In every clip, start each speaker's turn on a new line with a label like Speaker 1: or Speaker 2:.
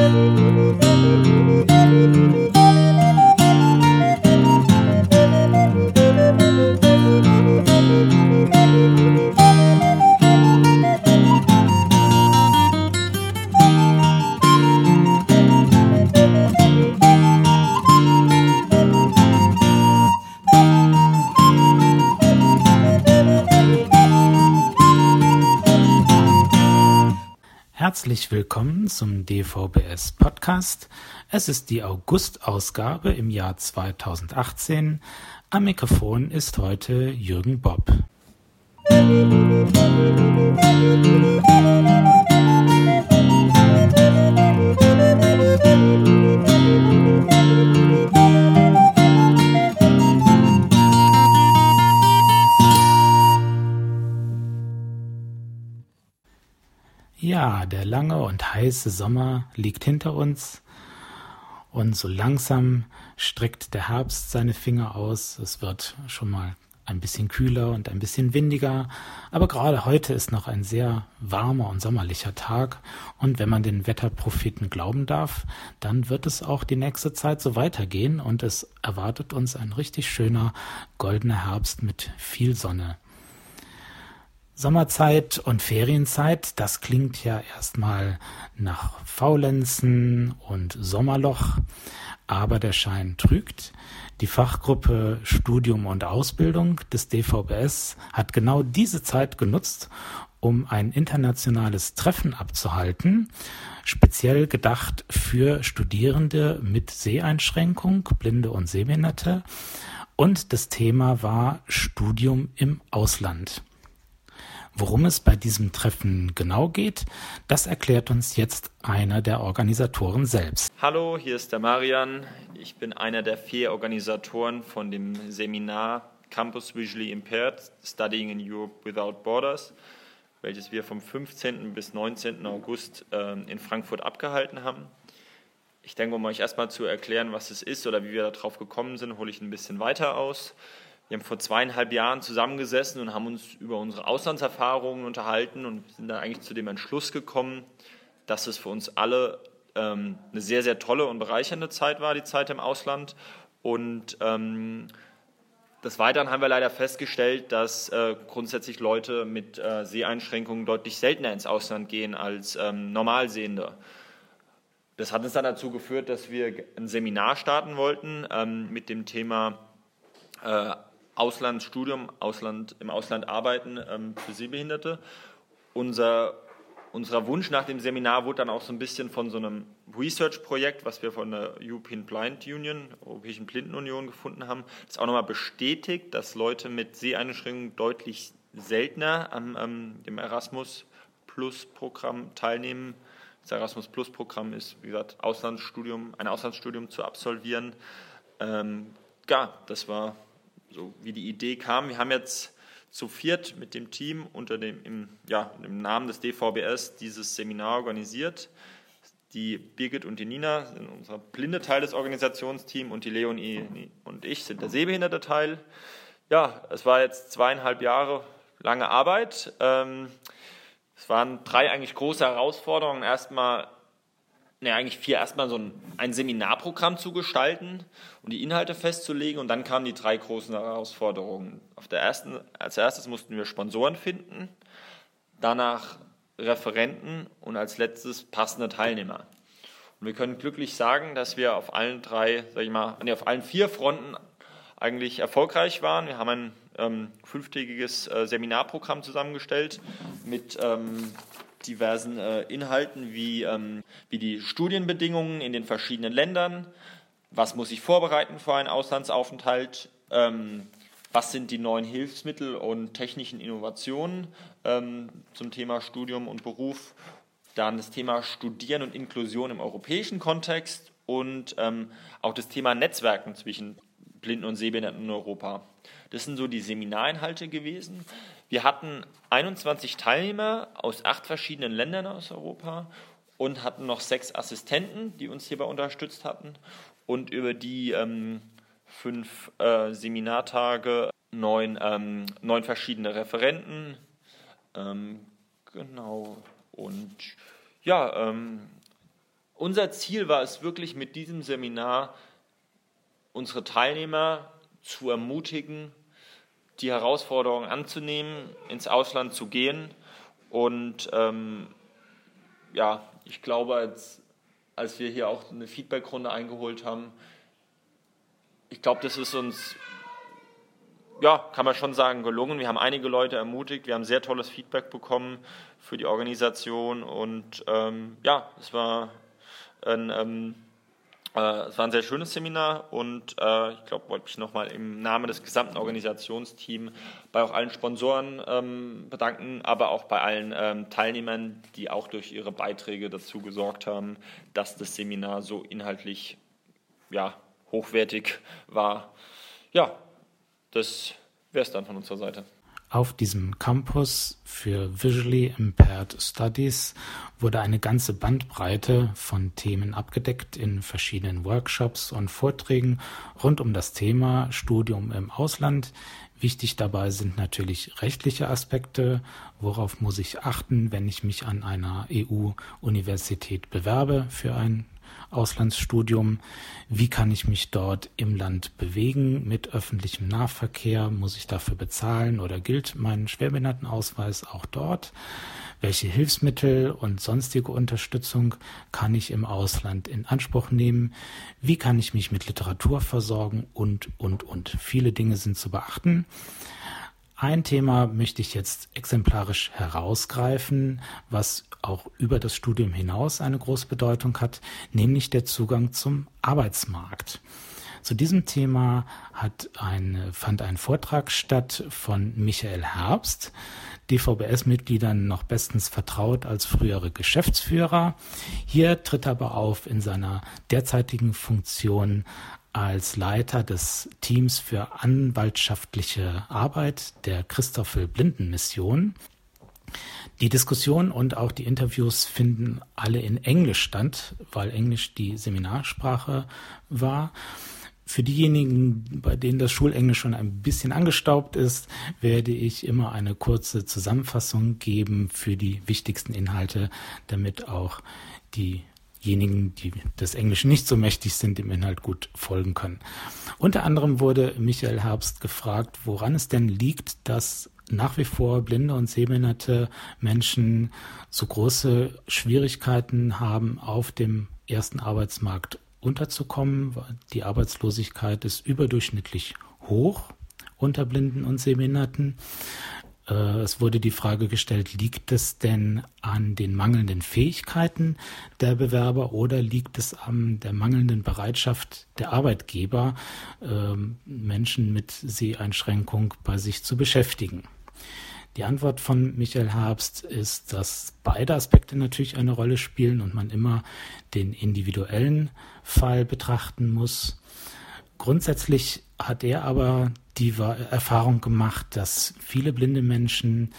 Speaker 1: Thank you. Herzlich willkommen zum DVBS Podcast. Es ist die August-Ausgabe im Jahr 2018. Am Mikrofon ist heute Jürgen Bob. Musik Ja, der lange und heiße Sommer liegt hinter uns und so langsam streckt der Herbst seine Finger aus. Es wird schon mal ein bisschen kühler und ein bisschen windiger, aber gerade heute ist noch ein sehr warmer und sommerlicher Tag und wenn man den Wetterpropheten glauben darf, dann wird es auch die nächste Zeit so weitergehen und es erwartet uns ein richtig schöner goldener Herbst mit viel Sonne. Sommerzeit und Ferienzeit, das klingt ja erstmal nach Faulenzen und Sommerloch, aber der Schein trügt. Die Fachgruppe Studium und Ausbildung des DVBS hat genau diese Zeit genutzt, um ein internationales Treffen abzuhalten, speziell gedacht für Studierende mit Seheinschränkung, Blinde und Sehbehinderte. Und das Thema war Studium im Ausland. Worum es bei diesem Treffen genau geht, das erklärt uns jetzt einer der Organisatoren selbst.
Speaker 2: Hallo, hier ist der Marian. Ich bin einer der vier Organisatoren von dem Seminar Campus Visually Impaired Studying in Europe Without Borders, welches wir vom 15. bis 19. August äh, in Frankfurt abgehalten haben. Ich denke, um euch erstmal zu erklären, was es ist oder wie wir darauf gekommen sind, hole ich ein bisschen weiter aus. Wir haben vor zweieinhalb Jahren zusammengesessen und haben uns über unsere Auslandserfahrungen unterhalten und sind dann eigentlich zu dem Entschluss gekommen, dass es für uns alle ähm, eine sehr, sehr tolle und bereichernde Zeit war, die Zeit im Ausland. Und ähm, des Weiteren haben wir leider festgestellt, dass äh, grundsätzlich Leute mit äh, Seheinschränkungen deutlich seltener ins Ausland gehen als ähm, Normalsehende. Das hat uns dann dazu geführt, dass wir ein Seminar starten wollten ähm, mit dem Thema äh, Auslandsstudium, Ausland, im Ausland arbeiten ähm, für Sehbehinderte. Unser, unser Wunsch nach dem Seminar wurde dann auch so ein bisschen von so einem Research-Projekt, was wir von der European Blind Union, Europäischen Blindenunion gefunden haben, das auch nochmal bestätigt, dass Leute mit Seheinschränkungen deutlich seltener am ähm, dem Erasmus Plus Programm teilnehmen. Das Erasmus Plus Programm ist, wie gesagt, Auslandsstudium, ein Auslandsstudium zu absolvieren. Ähm, ja, das war so wie die Idee kam. Wir haben jetzt zu viert mit dem Team unter dem im, ja, im Namen des DVBS dieses Seminar organisiert. Die Birgit und die Nina sind unser blinde Teil des Organisationsteams und die Leonie und ich sind der sehbehinderte Teil. Ja, es war jetzt zweieinhalb Jahre lange Arbeit. Ähm, es waren drei eigentlich große Herausforderungen. Erstmal ne, eigentlich vier, erstmal so ein, ein, Seminarprogramm zu gestalten und die Inhalte festzulegen. Und dann kamen die drei großen Herausforderungen. Auf der ersten, als erstes mussten wir Sponsoren finden, danach Referenten und als letztes passende Teilnehmer. Und wir können glücklich sagen, dass wir auf allen drei, sag ich mal, nee, auf allen vier Fronten eigentlich erfolgreich waren. Wir haben ein ähm, fünftägiges äh, Seminarprogramm zusammengestellt mit ähm, diversen äh, Inhalten wie, ähm, wie die Studienbedingungen in den verschiedenen Ländern, was muss ich vorbereiten für einen Auslandsaufenthalt, ähm, was sind die neuen Hilfsmittel und technischen Innovationen ähm, zum Thema Studium und Beruf, dann das Thema Studieren und Inklusion im europäischen Kontext und ähm, auch das Thema Netzwerken zwischen Blinden und Sehbehinderten in Europa. Das sind so die Seminarinhalte gewesen. Wir hatten 21 Teilnehmer aus acht verschiedenen Ländern aus Europa und hatten noch sechs Assistenten, die uns hierbei unterstützt hatten. Und über die ähm, fünf äh, Seminartage neun, ähm, neun verschiedene Referenten. Ähm, genau. Und ja, ähm, unser Ziel war es wirklich mit diesem Seminar, unsere Teilnehmer zu ermutigen, die Herausforderung anzunehmen, ins Ausland zu gehen. Und ähm, ja, ich glaube, als, als wir hier auch eine Feedbackrunde eingeholt haben, ich glaube, das ist uns, ja, kann man schon sagen, gelungen. Wir haben einige Leute ermutigt, wir haben sehr tolles Feedback bekommen für die Organisation und ähm, ja, es war ein ähm, äh, es war ein sehr schönes Seminar und äh, ich glaube, wollte mich nochmal im Namen des gesamten Organisationsteams bei auch allen Sponsoren ähm, bedanken, aber auch bei allen ähm, Teilnehmern, die auch durch ihre Beiträge dazu gesorgt haben, dass das Seminar so inhaltlich ja, hochwertig war. Ja, das wäre es dann von unserer Seite.
Speaker 1: Auf diesem Campus für Visually Impaired Studies wurde eine ganze Bandbreite von Themen abgedeckt in verschiedenen Workshops und Vorträgen rund um das Thema Studium im Ausland. Wichtig dabei sind natürlich rechtliche Aspekte. Worauf muss ich achten, wenn ich mich an einer EU-Universität bewerbe für ein Auslandsstudium. Wie kann ich mich dort im Land bewegen mit öffentlichem Nahverkehr? Muss ich dafür bezahlen oder gilt mein Schwerbehindertenausweis auch dort? Welche Hilfsmittel und sonstige Unterstützung kann ich im Ausland in Anspruch nehmen? Wie kann ich mich mit Literatur versorgen? Und, und, und. Viele Dinge sind zu beachten. Ein Thema möchte ich jetzt exemplarisch herausgreifen, was auch über das Studium hinaus eine große Bedeutung hat, nämlich der Zugang zum Arbeitsmarkt. Zu diesem Thema hat ein, fand ein Vortrag statt von Michael Herbst, DVBS-Mitgliedern noch bestens vertraut als frühere Geschäftsführer. Hier tritt er aber auf in seiner derzeitigen Funktion als Leiter des Teams für anwaltschaftliche Arbeit der Christoffel Blinden Mission. Die Diskussion und auch die Interviews finden alle in Englisch statt, weil Englisch die Seminarsprache war. Für diejenigen, bei denen das Schulenglisch schon ein bisschen angestaubt ist, werde ich immer eine kurze Zusammenfassung geben für die wichtigsten Inhalte, damit auch die diejenigen, die des Englischen nicht so mächtig sind, dem Inhalt gut folgen können. Unter anderem wurde Michael Herbst gefragt, woran es denn liegt, dass nach wie vor blinde und sehbehinderte Menschen so große Schwierigkeiten haben, auf dem ersten Arbeitsmarkt unterzukommen. Die Arbeitslosigkeit ist überdurchschnittlich hoch unter Blinden und Sehbehinderten. Äh, es wurde die Frage gestellt, liegt es denn an den mangelnden Fähigkeiten der Bewerber oder liegt es an der mangelnden Bereitschaft der Arbeitgeber, ähm, Menschen mit Seheinschränkung bei sich zu beschäftigen? Die Antwort von Michael Herbst ist, dass beide Aspekte natürlich eine Rolle spielen und man immer den individuellen Fall betrachten muss. Grundsätzlich hat er aber die Erfahrung gemacht, dass viele blinde Menschen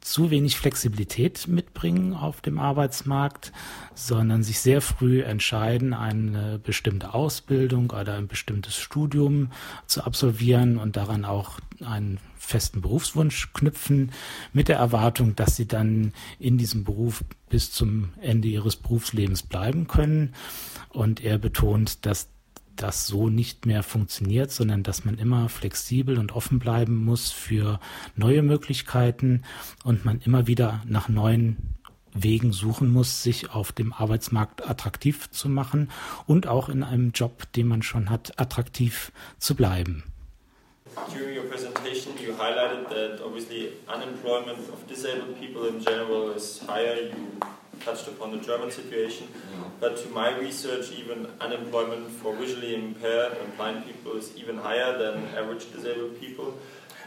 Speaker 1: zu wenig Flexibilität mitbringen auf dem Arbeitsmarkt, sondern sich sehr früh entscheiden, eine bestimmte Ausbildung oder ein bestimmtes Studium zu absolvieren und daran auch einen festen Berufswunsch knüpfen, mit der Erwartung, dass sie dann in diesem Beruf bis zum Ende ihres Berufslebens bleiben können. Und er betont, dass das so nicht mehr funktioniert, sondern dass man immer flexibel und offen bleiben muss für neue Möglichkeiten und man immer wieder nach neuen Wegen suchen muss, sich auf dem Arbeitsmarkt attraktiv zu machen und auch in einem Job, den man schon hat, attraktiv zu bleiben.
Speaker 2: During your presentation, you highlighted that obviously unemployment of disabled people in general is higher. You touched upon the German situation, but to my research, even unemployment for visually impaired and blind people is even higher than average disabled people.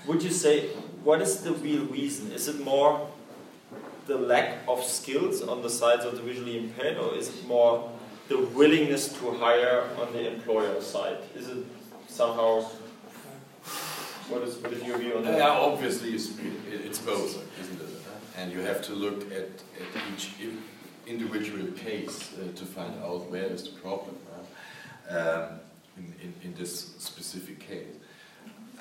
Speaker 2: Would you say, what is the real reason? Is it more the lack of skills on the sides of the visually impaired, or is it more the willingness to hire on the employer side? Is it somehow what is, what is your view on that?
Speaker 3: Yeah, obviously it's, it's both? And you have to look at, at each individual case uh, to find out where is the problem um, in, in, in, this specific case.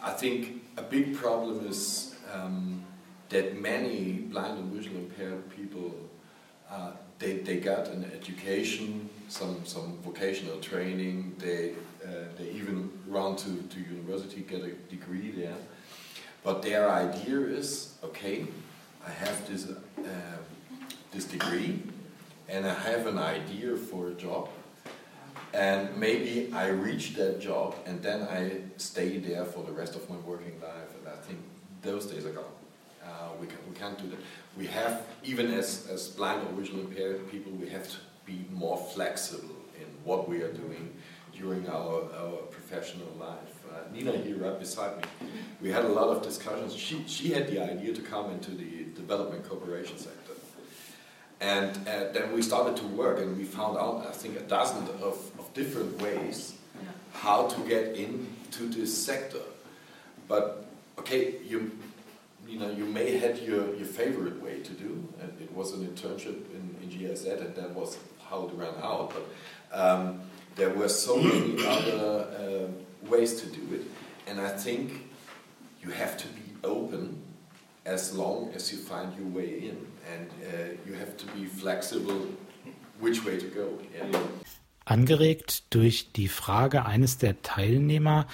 Speaker 3: I think a big problem is um, that many blind and visually impaired people uh, they, they got an education, some, some vocational training, they, uh, they even run to, to university, get a degree there. But their idea is, okay, I have this, uh, this degree, and I have an idea for a job, and maybe I reach that job, and then I stay there for the rest of my working life, and I think those days are gone. Uh, we, can, we can't do that. We have, even as, as blind or visually impaired people, we have to be more flexible in what we are doing during our, our professional life. Uh, Nina here right beside me, we had a lot of discussions. She, she had the idea to come into the development cooperation sector. And uh, then we started to work and we found out, I think, a dozen of, of different ways yeah. how to get into this sector. But, okay, you, you know, you may had your, your favorite way to do, and it was an internship in, in GIZ, and that was how it ran out. But um, there were so many other uh, ways to do it, and I think you have to be open as long as you find your way in, and uh, you have to be flexible which way to go. Yeah.
Speaker 1: Angeregt durch die Frage eines der Teilnehmer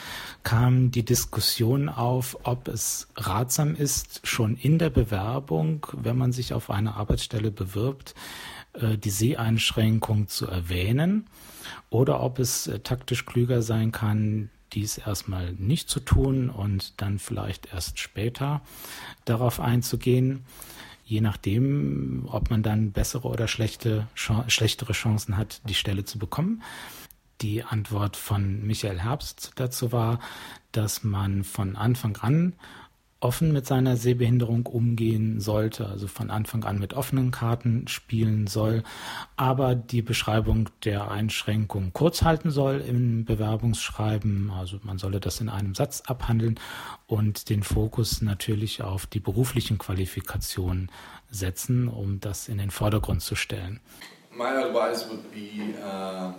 Speaker 1: kam die Diskussion auf, ob es ratsam ist, schon in der Bewerbung, wenn man sich auf eine Arbeitsstelle bewirbt, äh, die Seheinschränkung zu erwähnen oder ob es äh, taktisch klüger sein kann, dies erstmal nicht zu tun und dann vielleicht erst später darauf einzugehen je nachdem, ob man dann bessere oder schlechte, schlechtere Chancen hat, die Stelle zu bekommen. Die Antwort von Michael Herbst dazu war, dass man von Anfang an offen mit seiner Sehbehinderung umgehen sollte, also von Anfang an mit offenen Karten spielen soll, aber die Beschreibung der Einschränkung kurz halten soll im Bewerbungsschreiben, also man solle das in einem Satz abhandeln und den Fokus natürlich auf die beruflichen Qualifikationen setzen, um das in den Vordergrund zu stellen.
Speaker 3: My advice would be uh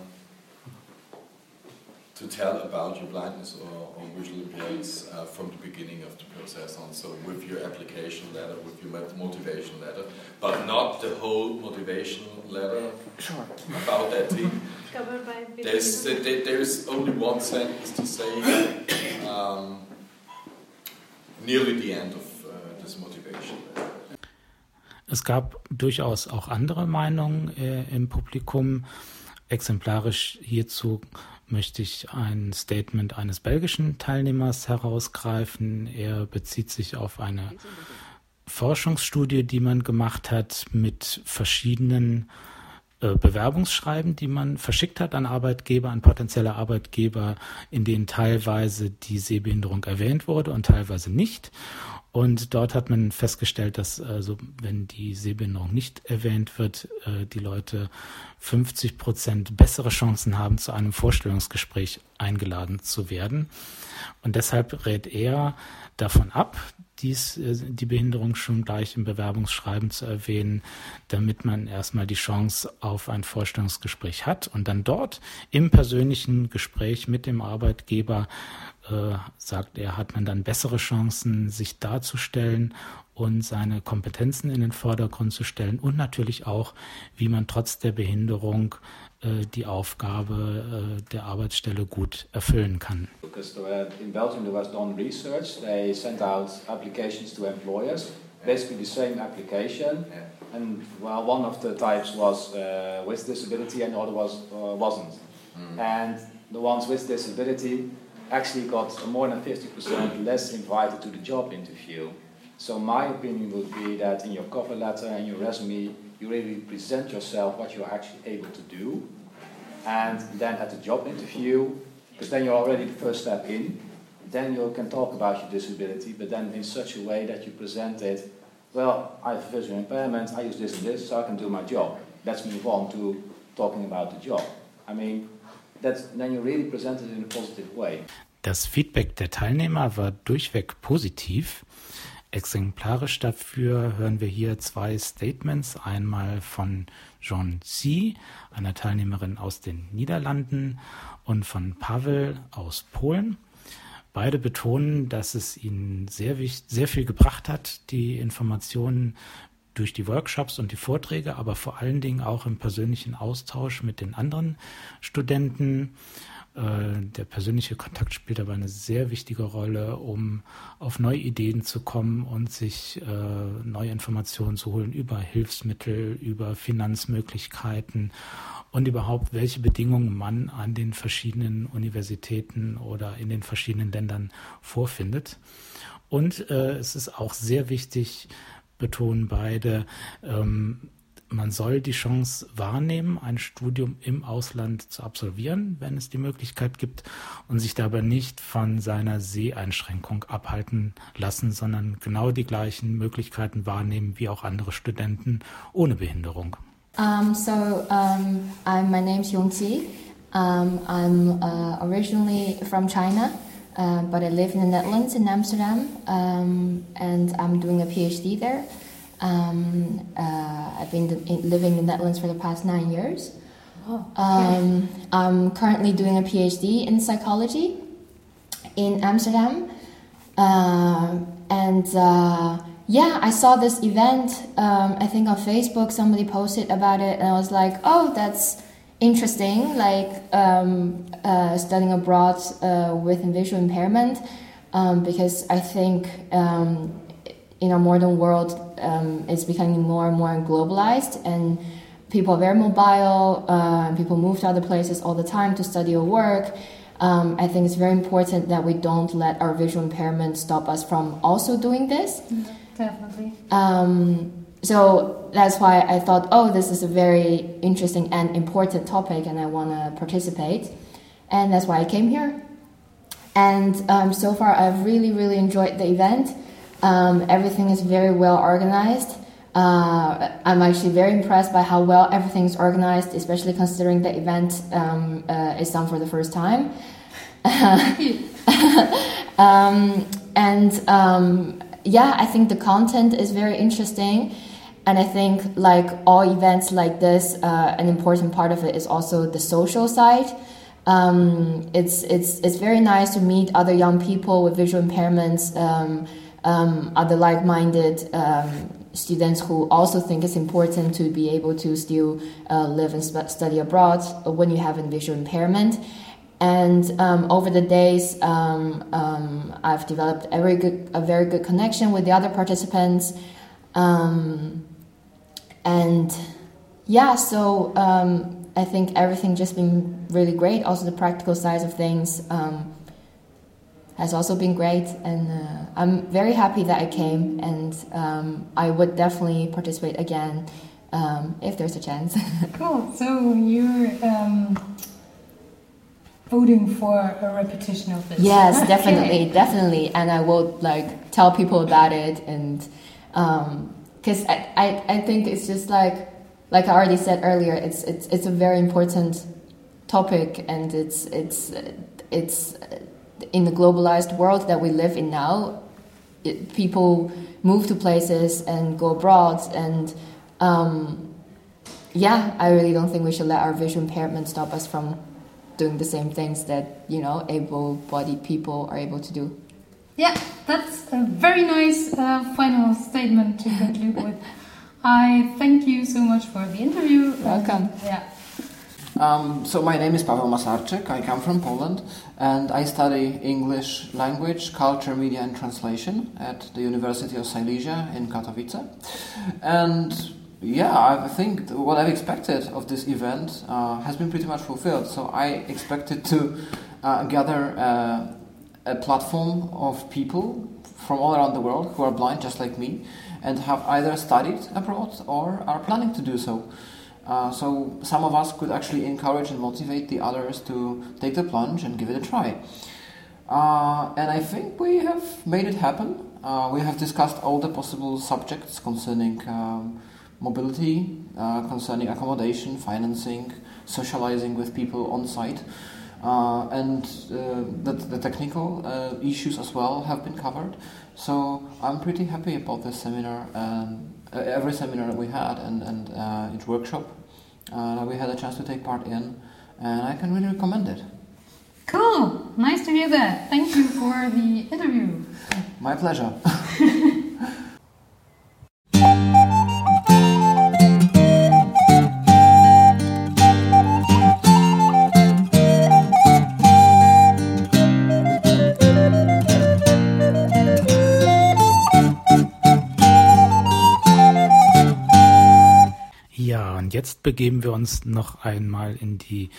Speaker 3: to tell about your blindness or, or visual impairments uh, from the beginning of the process on. So with your application letter, with your motivation letter, but not the whole motivation letter
Speaker 1: sure.
Speaker 3: about that thing. there's, there's only one sentence to say um, nearly the end of uh, this motivation letter.
Speaker 1: Es gab durchaus auch andere Meinungen äh, im Publikum. Exemplarisch hierzu möchte ich ein Statement eines belgischen Teilnehmers herausgreifen. Er bezieht sich auf eine Forschungsstudie, die man gemacht hat mit verschiedenen äh, Bewerbungsschreiben, die man verschickt hat an Arbeitgeber, an potenzielle Arbeitgeber, in denen teilweise die Sehbehinderung erwähnt wurde und teilweise nicht. Und dort hat man festgestellt, dass also wenn die Sehbehinderung nicht erwähnt wird, äh, die Leute 50 Prozent bessere Chancen haben, zu einem Vorstellungsgespräch eingeladen zu werden. Und deshalb rät er davon ab, dies, äh, die Behinderung schon gleich im Bewerbungsschreiben zu erwähnen, damit man erstmal die Chance auf ein Vorstellungsgespräch hat und dann dort im persönlichen Gespräch mit dem Arbeitgeber äh, sagt er, hat man dann bessere Chancen, sich darzustellen und seine Kompetenzen in den Vordergrund zu stellen und natürlich auch, wie man trotz der Behinderung äh, die Aufgabe äh, der Arbeitsstelle gut erfüllen kann.
Speaker 4: Because in Belgium there was done research, they sent out applications to employers, basically the same application, and well, one of the types was uh, with disability and the other was uh, wasn't. Mm. And the ones with disability actually got more than 50% less invited to the job interview. So my opinion would be that in your cover letter and your resume, you really present yourself what you're actually able to do. And then at the job interview, because then you're already the first step in, then you can talk about your disability, but then in such a way that you present it, well, I have a visual impairment, I use this and this, so I can do my job. Let's move on to talking about the job. I mean,
Speaker 1: Das Feedback der Teilnehmer war durchweg positiv. Exemplarisch dafür hören wir hier zwei Statements. Einmal von Jean C., einer Teilnehmerin aus den Niederlanden, und von Pavel aus Polen. Beide betonen, dass es ihnen sehr, sehr viel gebracht hat, die Informationen durch die Workshops und die Vorträge, aber vor allen Dingen auch im persönlichen Austausch mit den anderen Studenten. Äh, der persönliche Kontakt spielt aber eine sehr wichtige Rolle, um auf neue Ideen zu kommen und sich äh, neue Informationen zu holen über Hilfsmittel, über Finanzmöglichkeiten und überhaupt, welche Bedingungen man an den verschiedenen Universitäten oder in den verschiedenen Ländern vorfindet. Und äh, es ist auch sehr wichtig, betonen beide, ähm, man soll die Chance wahrnehmen, ein Studium im Ausland zu absolvieren, wenn es die Möglichkeit gibt, und sich dabei nicht von seiner Seheinschränkung abhalten lassen, sondern genau die gleichen Möglichkeiten wahrnehmen wie auch andere Studenten ohne Behinderung.
Speaker 5: Um, so, um, I'm, my name's Yongqi. Um, I'm uh, originally from China, uh, but I live in the Netherlands in Amsterdam, um, and I'm doing a PhD there. Um, uh, I've been living in the Netherlands for the past nine years. Oh, um, I'm currently doing a PhD in psychology in Amsterdam. Uh, and uh, yeah, I saw this event, um, I think on Facebook, somebody posted about it, and I was like, oh, that's interesting, like um, uh, studying abroad uh, with visual impairment, um, because I think um, in our modern world, um, it's becoming more and more globalized and people are very mobile uh, people move to other places all the time to study or work. Um, i think it's very important that we don't let our visual impairment stop us from also doing this.
Speaker 6: Definitely.
Speaker 5: Um, so that's why i thought oh this is a very interesting and important topic and i want to participate and that's why i came here and um, so far i've really really enjoyed the event um, everything is very well organized. Uh, I'm actually very impressed by how well everything is organized, especially considering the event um, uh, is done for the first time. um, and um, yeah, I think the content is very interesting. And I think, like all events like this, uh, an important part of it is also the social side. Um, it's it's it's very nice to meet other young people with visual impairments um, um, other like-minded um, students who also think it's important to be able to still uh, live and study abroad when you have a visual impairment. And um, over the days, um, I've developed a very good, a very good connection with the other participants. Um, and yeah, so I think everything just been really great. Also, the practical side of things has also been great, and uh, I'm very happy that I came, and um, I would definitely participate again um, if there's a chance.
Speaker 6: cool. So you're um, voting for a repetition of this?
Speaker 5: Yes, definitely, okay. definitely, and I will like tell people about it, and because I, I I think it's just like like I already said earlier, it's it's it's a very important topic, and it's it's it's in the globalized world that we live in now, it, people move to places and go abroad, and um, yeah, I really don't think we should let our visual impairment stop us from doing the same things that you know able-bodied people are able to do.
Speaker 6: Yeah, that's a very nice uh, final statement to conclude with. I thank you so much for the interview.
Speaker 5: Welcome.
Speaker 6: Yeah.
Speaker 7: Um, so my name is Paweł Masarczyk. I come from Poland, and I study English language, culture, media, and translation at the University of Silesia in Katowice. And yeah, I think what I've expected of this event uh, has been pretty much fulfilled. So I expected to uh, gather uh, a platform of people from all around the world who are blind, just like me, and have either studied abroad or are planning to do so. Uh, so some of us could actually encourage and motivate the others to take the plunge and give it a try. Uh, and I think we have made it happen. Uh, we have discussed all the possible subjects concerning um, mobility, uh, concerning accommodation, financing, socializing with people on site. Uh, and uh, the, the, technical uh, issues as well have been covered. So I'm pretty happy about this seminar and every seminar that we had and, and each workshop uh, we had a chance to take part in, and I can really recommend it.
Speaker 6: Cool, nice to hear that. Thank you for the interview.
Speaker 7: My pleasure.
Speaker 1: jetzt begeben wir uns noch einmal in die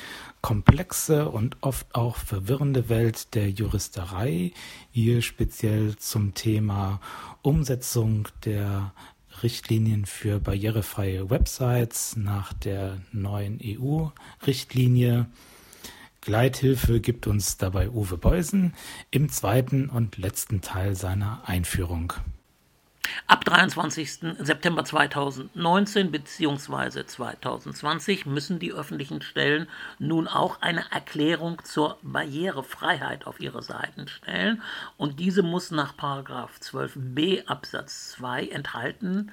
Speaker 1: komplexe und oft auch verwirrende Welt der Juristerei, hier speziell zum Thema Umsetzung der Richtlinien für barrierefreie Websites nach der neuen EU-Richtlinie. Gleithilfe gibt uns dabei Uwe Beusen im zweiten und letzten Teil seiner Einführung.
Speaker 8: Ab 23. September 2019 bzw. 2020 müssen die öffentlichen Stellen nun auch eine Erklärung zur Barrierefreiheit auf ihre Seiten stellen und diese muss nach 12b Absatz 2 enthalten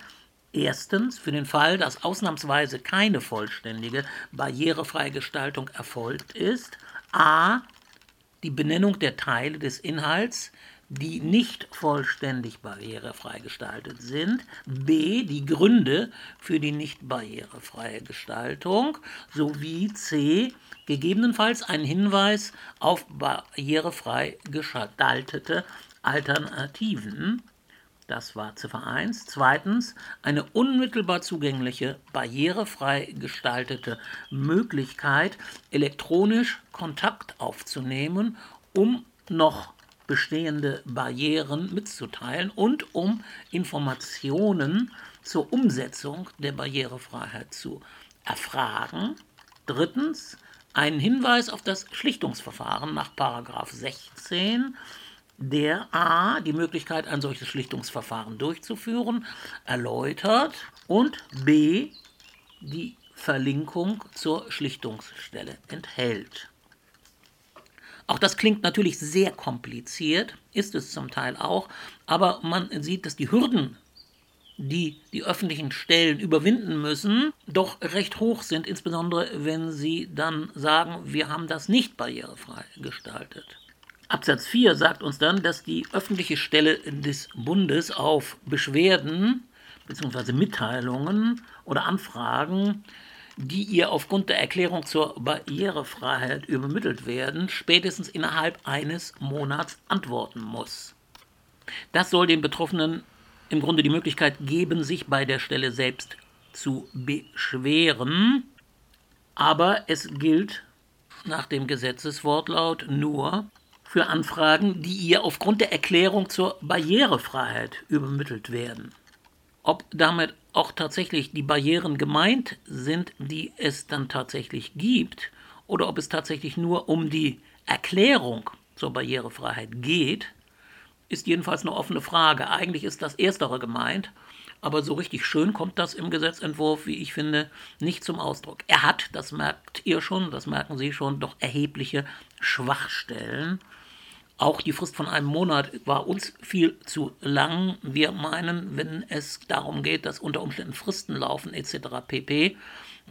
Speaker 8: Erstens, für den Fall, dass ausnahmsweise keine vollständige barrierefreie Gestaltung erfolgt ist, a. die Benennung der Teile des Inhalts, die nicht vollständig barrierefrei gestaltet sind, b. die Gründe für die nicht barrierefreie Gestaltung sowie c. gegebenenfalls ein Hinweis auf barrierefrei gestaltete Alternativen. Das war Ziffer 1. Zweitens, eine unmittelbar zugängliche, barrierefrei gestaltete Möglichkeit, elektronisch Kontakt aufzunehmen, um noch bestehende Barrieren mitzuteilen und um Informationen zur Umsetzung der Barrierefreiheit zu erfragen. Drittens, einen Hinweis auf das Schlichtungsverfahren nach 16, der a. die Möglichkeit, ein solches Schlichtungsverfahren durchzuführen, erläutert und b. die Verlinkung zur Schlichtungsstelle enthält. Auch das klingt natürlich sehr kompliziert, ist es zum Teil auch, aber man sieht, dass die Hürden, die die öffentlichen Stellen überwinden müssen, doch recht hoch sind, insbesondere wenn sie dann sagen, wir haben das nicht barrierefrei gestaltet. Absatz 4 sagt uns dann, dass die öffentliche Stelle des Bundes auf Beschwerden bzw. Mitteilungen oder Anfragen die ihr aufgrund der Erklärung zur Barrierefreiheit übermittelt werden, spätestens innerhalb eines Monats antworten muss. Das soll den Betroffenen im Grunde die Möglichkeit geben, sich bei der Stelle selbst zu beschweren, aber es gilt nach dem Gesetzeswortlaut nur für Anfragen, die ihr aufgrund der Erklärung zur Barrierefreiheit übermittelt werden. Ob damit auch tatsächlich die Barrieren gemeint sind, die es dann tatsächlich gibt, oder ob es tatsächlich nur um die Erklärung zur Barrierefreiheit geht, ist jedenfalls eine offene Frage. Eigentlich ist das Erstere gemeint, aber so richtig schön kommt das im Gesetzentwurf, wie ich finde, nicht zum Ausdruck. Er hat, das merkt ihr schon, das merken Sie schon, doch erhebliche Schwachstellen. Auch die Frist von einem Monat war uns viel zu lang. Wir meinen, wenn es darum geht, dass unter Umständen Fristen laufen etc. pp.,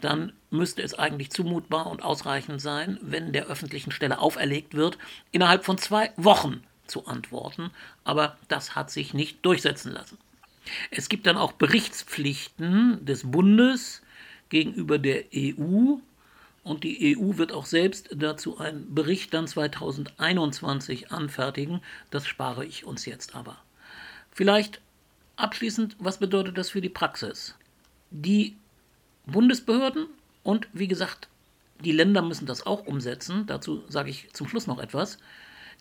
Speaker 8: dann müsste es eigentlich zumutbar und ausreichend sein, wenn der öffentlichen Stelle auferlegt wird, innerhalb von zwei Wochen zu antworten. Aber das hat sich nicht durchsetzen lassen. Es gibt dann auch Berichtspflichten des Bundes gegenüber der EU und die EU wird auch selbst dazu einen Bericht dann 2021 anfertigen. Das spare ich uns jetzt aber. Vielleicht abschließend, was bedeutet das für die Praxis? Die Bundesbehörden und wie gesagt, die Länder müssen das auch umsetzen. Dazu sage ich zum Schluss noch etwas.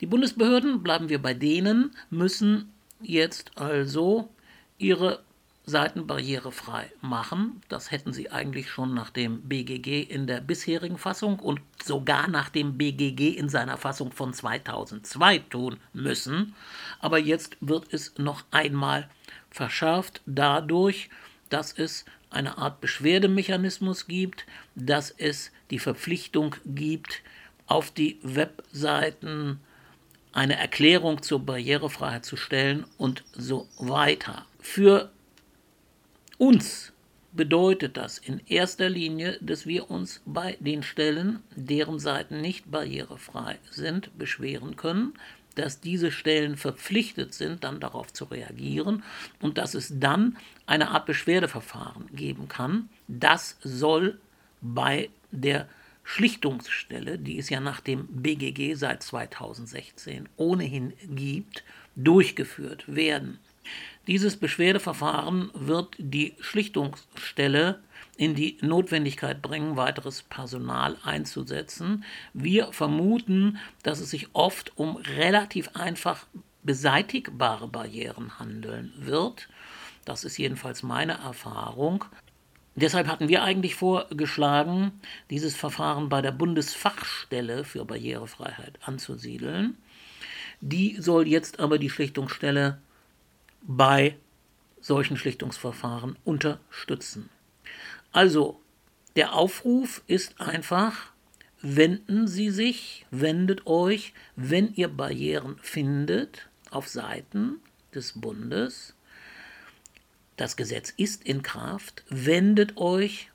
Speaker 8: Die Bundesbehörden, bleiben wir bei denen, müssen jetzt also ihre Seiten barrierefrei machen. Das hätten sie eigentlich schon nach dem BGG in der bisherigen Fassung und sogar nach dem BGG in seiner Fassung von 2002 tun müssen. Aber jetzt wird es noch einmal verschärft dadurch, dass es eine Art Beschwerdemechanismus gibt, dass es die Verpflichtung gibt, auf die Webseiten eine Erklärung zur Barrierefreiheit zu stellen und so weiter. Für uns bedeutet das in erster Linie, dass wir uns bei den Stellen, deren Seiten nicht barrierefrei sind, beschweren können, dass diese Stellen verpflichtet sind, dann darauf zu reagieren und dass es dann eine Art Beschwerdeverfahren geben kann. Das soll bei der Schlichtungsstelle, die es ja nach dem BGG seit 2016 ohnehin gibt, durchgeführt werden. Dieses Beschwerdeverfahren wird die Schlichtungsstelle in die Notwendigkeit bringen, weiteres Personal einzusetzen. Wir vermuten, dass es sich oft um relativ einfach beseitigbare Barrieren handeln wird. Das ist jedenfalls meine Erfahrung. Deshalb hatten wir eigentlich vorgeschlagen, dieses Verfahren bei der Bundesfachstelle für Barrierefreiheit anzusiedeln. Die soll jetzt aber die Schlichtungsstelle bei solchen Schlichtungsverfahren unterstützen. Also, der Aufruf ist einfach, wenden Sie sich, wendet euch, wenn ihr Barrieren findet, auf Seiten des Bundes. Das Gesetz ist in Kraft, wendet euch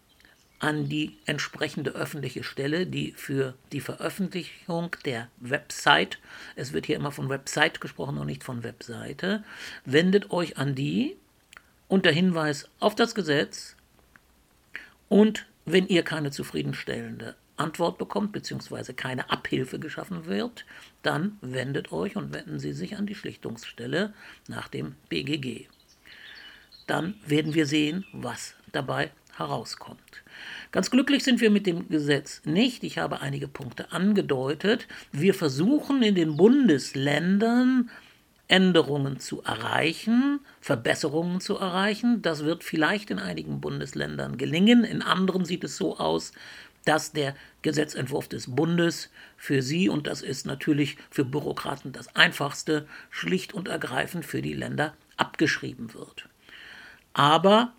Speaker 8: an die entsprechende öffentliche Stelle, die für die Veröffentlichung der Website, es wird hier immer von Website gesprochen und nicht von Webseite, wendet euch an die unter Hinweis auf das Gesetz und wenn ihr keine zufriedenstellende Antwort bekommt, beziehungsweise keine Abhilfe geschaffen wird, dann wendet euch und wenden Sie sich an die Schlichtungsstelle nach dem BGG. Dann werden wir sehen, was dabei herauskommt. Ganz glücklich sind wir mit dem Gesetz nicht. Ich habe einige Punkte angedeutet. Wir versuchen in den Bundesländern Änderungen zu erreichen, Verbesserungen zu erreichen. Das wird vielleicht in einigen Bundesländern gelingen. In anderen sieht es so aus, dass der Gesetzentwurf des Bundes für Sie, und das ist natürlich für Bürokraten das Einfachste, schlicht und ergreifend für die Länder abgeschrieben wird. Aber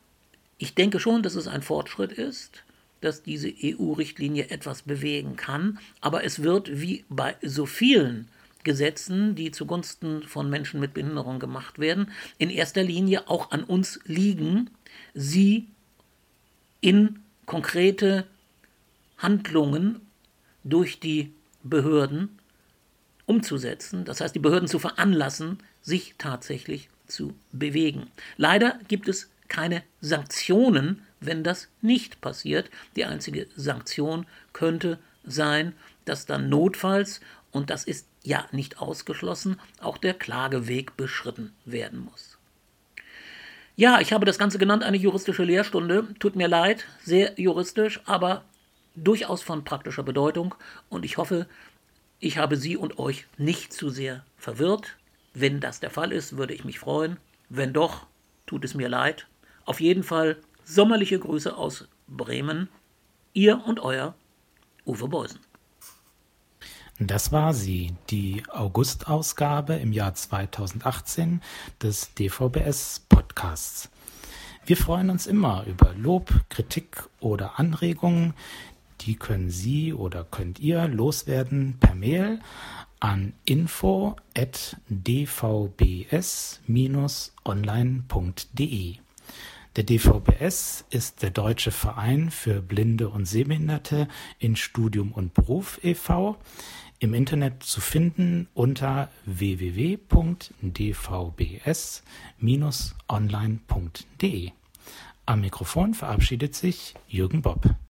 Speaker 8: ich denke schon, dass es ein Fortschritt ist, dass diese EU-Richtlinie etwas bewegen kann, aber es wird wie bei so vielen Gesetzen, die zugunsten von Menschen mit Behinderung gemacht werden, in erster Linie auch an uns liegen, sie in konkrete Handlungen durch die Behörden umzusetzen, das heißt die Behörden zu veranlassen, sich tatsächlich zu bewegen. Leider gibt es keine Sanktionen, wenn das nicht passiert. Die einzige Sanktion könnte sein, dass dann notfalls, und das ist ja nicht ausgeschlossen, auch der Klageweg beschritten werden muss. Ja, ich habe das Ganze genannt eine juristische Lehrstunde. Tut mir leid, sehr juristisch, aber durchaus von praktischer Bedeutung und ich hoffe, ich habe Sie und euch nicht zu sehr verwirrt. Wenn das der Fall ist, würde ich mich freuen. Wenn doch, tut es mir leid. Auf jeden Fall sommerliche Grüße aus Bremen. Ihr und euer Uwe Beusen.
Speaker 1: Das war sie, die August-Ausgabe im Jahr 2018 des DVBS Podcasts. Wir freuen uns immer über Lob, Kritik oder Anregungen, die können Sie oder könnt ihr loswerden per Mail an info at dvbs-online.de. Der DVBS ist der Deutsche Verein für Blinde und Sehbehinderte in Studium und Beruf e.V. im Internet zu finden unter www.dvbs-online.de. Am Mikrofon verabschiedet sich Jürgen Bob.